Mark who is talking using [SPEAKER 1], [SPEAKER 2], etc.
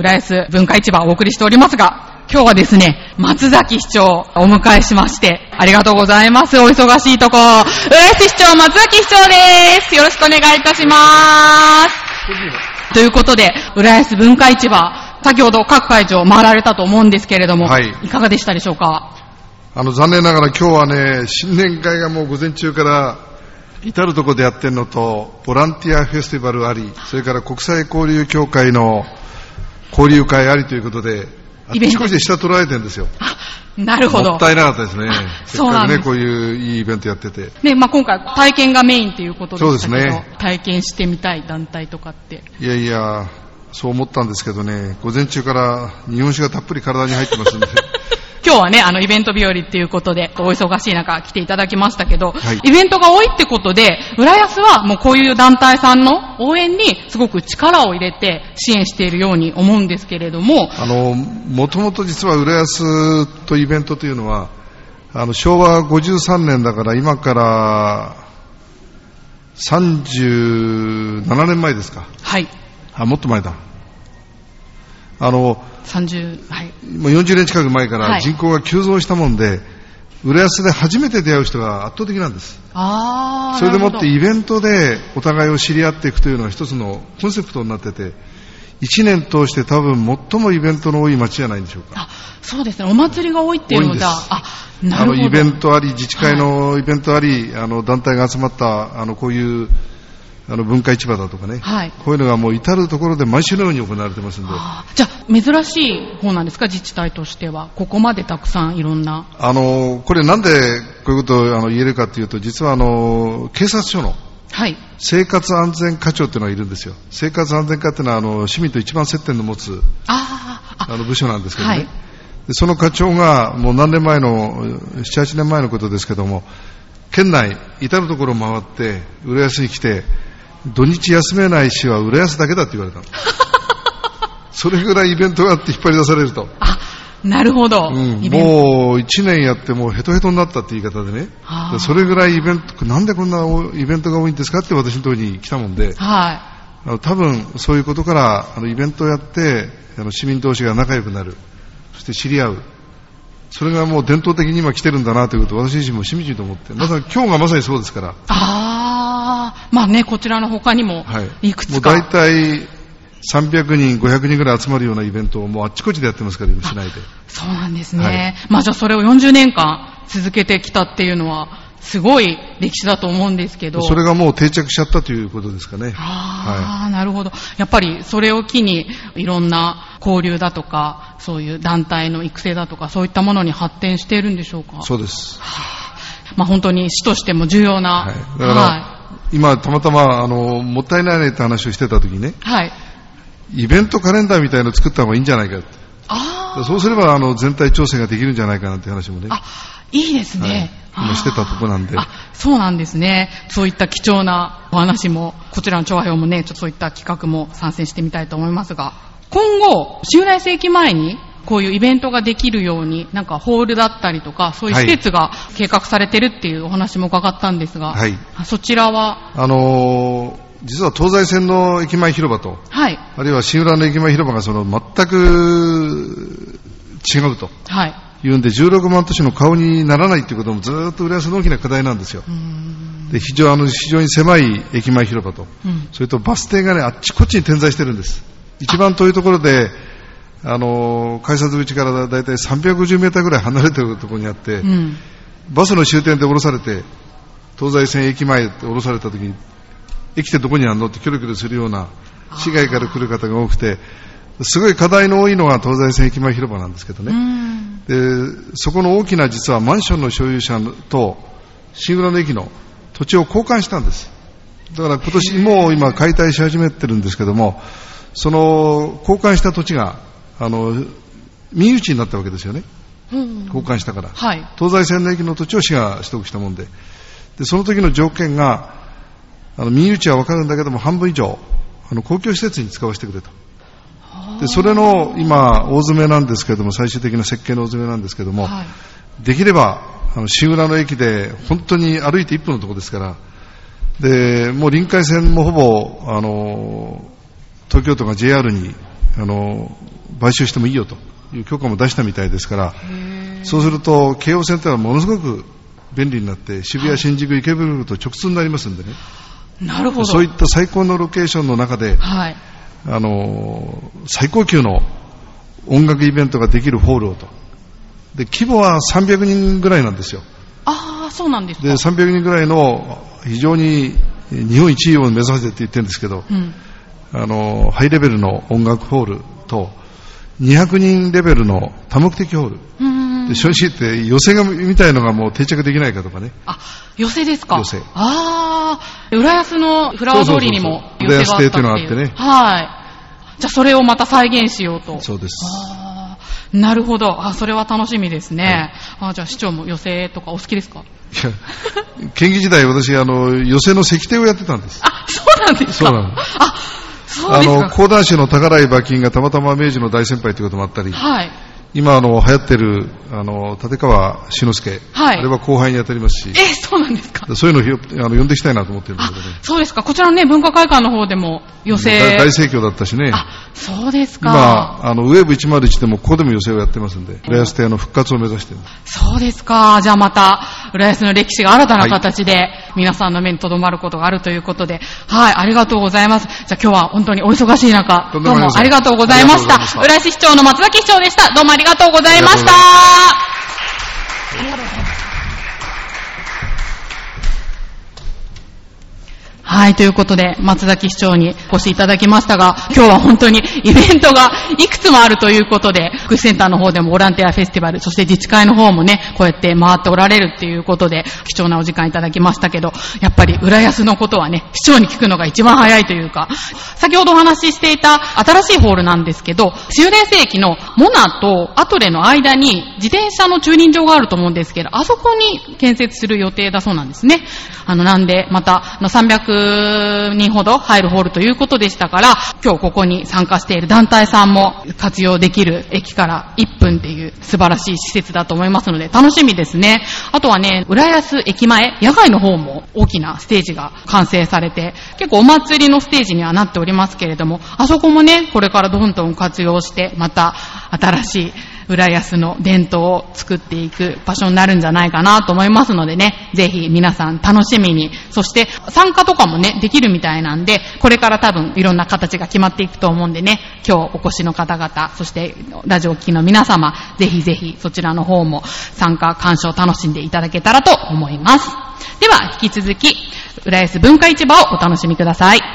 [SPEAKER 1] 浦安文化市場をお送りしておりますが、今日はですね、松崎市長をお迎えしまして、ありがとうございます。お忙しいとこ。浦安市長、松崎市長です。よろしくお願いいたします。ということで、浦安文化市場、先ほど各会長回られたと思うんですけれども、はい、いかがでしたでしょうか？
[SPEAKER 2] あの、残念ながら今日はね、新年会がもう午前中から至るところでやってるのと、ボランティアフェスティバルあり、それから国際交流協会の交流会ありということで、あっちこちで下取られてるんですよ。
[SPEAKER 1] なるほど。
[SPEAKER 2] もったいなかったですね。そうなんですね、こういういいイベントやってて。
[SPEAKER 1] ね、まあ今回体験がメインということでしたけど、そうですね。体験してみたい団体とかって。
[SPEAKER 2] いやいや、そう思ったんですけどね、午前中から日本酒がたっぷり体に入ってますんで。
[SPEAKER 1] 今日はね、あの、イベント日和っていうことで、お忙しい中来ていただきましたけど、はい、イベントが多いってことで、浦安はもうこういう団体さんの応援にすごく力を入れて支援しているように思うんですけれども。
[SPEAKER 2] あの、もともと実は浦安とイベントというのは、あの、昭和53年だから今から37年前ですか。
[SPEAKER 1] はい。
[SPEAKER 2] あ、もっと前だ。あの、
[SPEAKER 1] 30、はい。
[SPEAKER 2] もう40年近く前から人口が急増したもんで、はい、浦安で初めて出会う人が圧倒的なんです。
[SPEAKER 1] あ
[SPEAKER 2] あ。それでもってイベントでお互いを知り合っていくというのは一つのコンセプトになってて、1年通して多分最もイベントの多い街じゃないんでしょうか。
[SPEAKER 1] あ、そうですね。お祭りが多いっていうのじゃ、あ、
[SPEAKER 2] なるほど。あの、イベントあり、自治会のイベントあり、はい、あの、団体が集まった、あの、こういうあの文化市場だとかね、はい、こういうのがもう至るところで毎週のように行われてますんで。
[SPEAKER 1] じゃあ、珍しい方なんですか、自治体としては。ここまでたくさんいろんな。
[SPEAKER 2] あの、これなんでこういうことをあの言えるかというと、実はあの、警察署の、はい、生活安全課長っていうのがいるんですよ。生活安全課っていうのはあの市民と一番接点の持つああの部署なんですけどね。はい、でその課長がもう何年前の、7、8年前のことですけども、県内至るところを回って浦安に来て土日休めない市は浦安だけだって言われたの。それぐらいイベントがあって引っ張り出されると。
[SPEAKER 1] あ、なるほど。
[SPEAKER 2] うん、もう1年やってもうヘトヘトになったって言い方でね。それぐらいイベント、なんでこんなイベントが多いんですかって私のところに来たもんで。はい。あの多分そういうことからあのイベントをやってあの市民同士が仲良くなる。そして知り合う。それがもう伝統的に今来てるんだなということを私自身もしみじみと思って。まさに今日がまさにそうですから。あ
[SPEAKER 1] あ。まあね、こちらの他にも、いくつか。
[SPEAKER 2] はい、もう大体、300人、500人ぐらい集まるようなイベントをもうあっちこっちでやってますから、今、しないで。
[SPEAKER 1] そうなんですね。はい、まあじゃあそれを40年間続けてきたっていうのは、すごい歴史だと思うんですけど。
[SPEAKER 2] それがもう定着しちゃったということですかね。
[SPEAKER 1] ああ、はい、なるほど。やっぱりそれを機に、いろんな交流だとか、そういう団体の育成だとか、そういったものに発展しているんでしょうか？
[SPEAKER 2] そうです。
[SPEAKER 1] はあ、まあ本当に市としても重要な。はい。だから、
[SPEAKER 2] はい今、たまたま、あの、もったいないねって話をしてた時にね、はい。イベントカレンダーみたいの作った方がいいんじゃないかあそうすれば、あの、全体調整ができるんじゃないかなって話もね。
[SPEAKER 1] あ、いいですね。
[SPEAKER 2] はい、今してたとこなんで。あ、
[SPEAKER 1] そうなんですね。そういった貴重なお話も、こちらの調和表もね、ちょっとそういった企画も参戦してみたいと思いますが、今後、襲来世紀前にこういうイベントができるように、なんかホールだったりとか、そういう施設が計画されてるっていうお話も伺ったんですが、はい、そちらは？
[SPEAKER 2] あのー、実は東西線の駅前広場と、はい、あるいは新浦の駅前広場がその全く違うと。はい。いうんで、16万都市の顔にならないということもずっと浦安の大きな課題なんですよ。で非常あの非常に狭い駅前広場と、うん、それとバス停がね、あっちこっちに点在してるんです。一番遠いところで、あの改札口からだいたい350メーターぐらい離れてるところにあって、うん、バスの終点で降ろされて、東西線駅前で降ろされた時に、駅ってどこにあるのってキョロキョロするような、市外から来る方が多くて、すごい課題の多いのが東西線駅前広場なんですけどね。で、そこの大きな実はマンションの所有者と、新浦の駅の土地を交換したんです。だから今年もう今解体し始めてるんですけども、その交換した土地があの民有地になったわけですよね、交換したから、はい、東西線の駅の土地を市が取得したもんで、でその時の条件が、あの民有地は分かるんだけども、半分以上、あの公共施設に使わせてくれと。でそれの今、大詰めなんですけども、最終的な設計の大詰めなんですけども、はい、できれば、あの新浦の駅で本当に歩いて1分のところですから、でもう臨海線もほぼあの東京都が JR にあの、買収してもいいよという許可も出したみたいですから、そうすると、京王線ってのはものすごく便利になって、渋谷、新宿、池袋と直通になりますんでね。
[SPEAKER 1] なるほど。
[SPEAKER 2] そういった最高のロケーションの中で、はい、あの、最高級の音楽イベントができるホールをと。で、規模は300人ぐらいなんですよ。
[SPEAKER 1] ああ、そうなんですか。
[SPEAKER 2] で、300人ぐらいの非常に日本一位を目指せって言ってるんですけど、うん、あの、ハイレベルの音楽ホールと、200人レベルの多目的ホール。で正直言って寄せがみたいのがもう定着できないかとかね。
[SPEAKER 1] あ、寄せですか？
[SPEAKER 2] 寄せ。
[SPEAKER 1] ああ、浦安のフラワー通りにも寄せがあったっていう。浦安
[SPEAKER 2] 亭っていうのがあってね。
[SPEAKER 1] はい。じゃあそれをまた再現しようと。
[SPEAKER 2] そうです。
[SPEAKER 1] なるほど。あ、それは楽しみですね。はい、あじゃあ市長も寄せとかお好きですか？い
[SPEAKER 2] や、県議時代私、あの、寄せの石庭をやってたんです。
[SPEAKER 1] あ、そうなんですか？
[SPEAKER 2] そうなの。あ、あの、講談師の宝井馬琴がたまたま明治の大先輩ということもあったり、はい。今、あの、流行ってる、あの、立川志の輔。はい。あれは後輩に当たりますし。
[SPEAKER 1] え、そうなんですか？
[SPEAKER 2] そういうのをあの呼んでいきたいなと思ってるんだけどね。
[SPEAKER 1] そうですか。こちらのね、文化会館の方でも寄席。
[SPEAKER 2] 大盛況だったしね。
[SPEAKER 1] あ、そうですか。
[SPEAKER 2] 今、あの、ウェーブ101でもここでも寄席をやってますんで、浦安亭の復活を目指してる
[SPEAKER 1] そうですか。じゃあまた、浦安の歴史が新たな形で、皆さんの目に留まることがあるということで、はい、ありがとうございます。じゃあ今日は本当にお忙しい中、どうもありがとうございました。浦安市長の松崎市長でした。どうもありがとうございました。はい、ということで、松崎市長にお越しいただきましたが、今日は本当にイベントがいくつもあるということで、福祉センターの方でもボランティアフェスティバル、そして自治会の方もね、こうやって回っておられるっていうことで、貴重なお時間いただきましたけど、やっぱり浦安のことはね、市長に聞くのが一番早いというか、先ほどお話ししていた新しいホールなんですけど、終電世紀のモナとアトレの間に自転車の駐輪場があると思うんですけど、あそこに建設する予定だそうなんですね。あの、なんで、また、300 1人ほど入るホールということでしたから、今日ここに参加している団体さんも活用できる駅から1分っていう素晴らしい施設だと思いますので、楽しみですね。あとはね、浦安駅前、野外の方も大きなステージが完成されて、結構お祭りのステージにはなっておりますけれども、あそこもね、これからどんどん活用して、また新しい浦安の伝統を作っていく場所になるんじゃないかなと思いますのでね、ぜひ皆さん楽しみに、そして参加とかもね、できるみたいなんで、これから多分いろんな形が決まっていくと思うんでね、今日お越しの方々、そしてラジオ聴きの皆様、ぜひぜひそちらの方も参加、鑑賞楽しんでいただけたらと思います。では、引き続き、浦安文化市場をお楽しみください。